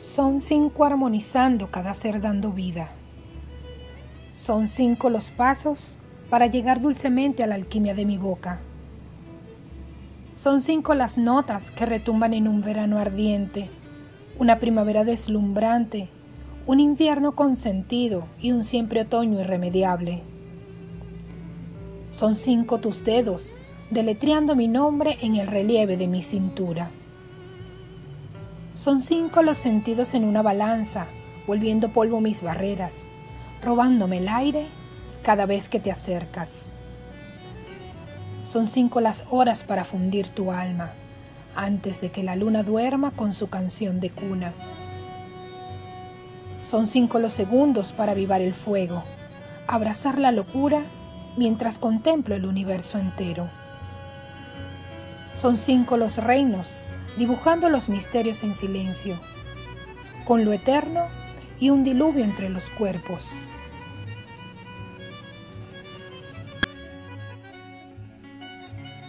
Son cinco armonizando cada ser dando vida. Son cinco los pasos para llegar dulcemente a la alquimia de mi boca. Son cinco las notas que retumban en un verano ardiente, una primavera deslumbrante, un invierno consentido y un siempre otoño irremediable. Son cinco tus dedos deletreando mi nombre en el relieve de mi cintura. Son cinco los sentidos en una balanza, volviendo polvo mis barreras, robándome el aire cada vez que te acercas. Son cinco las horas para fundir tu alma, antes de que la luna duerma con su canción de cuna. Son cinco los segundos para avivar el fuego, abrazar la locura mientras contemplo el universo entero. Son cinco los reinos, dibujando los misterios en silencio, con lo eterno y un diluvio entre los cuerpos.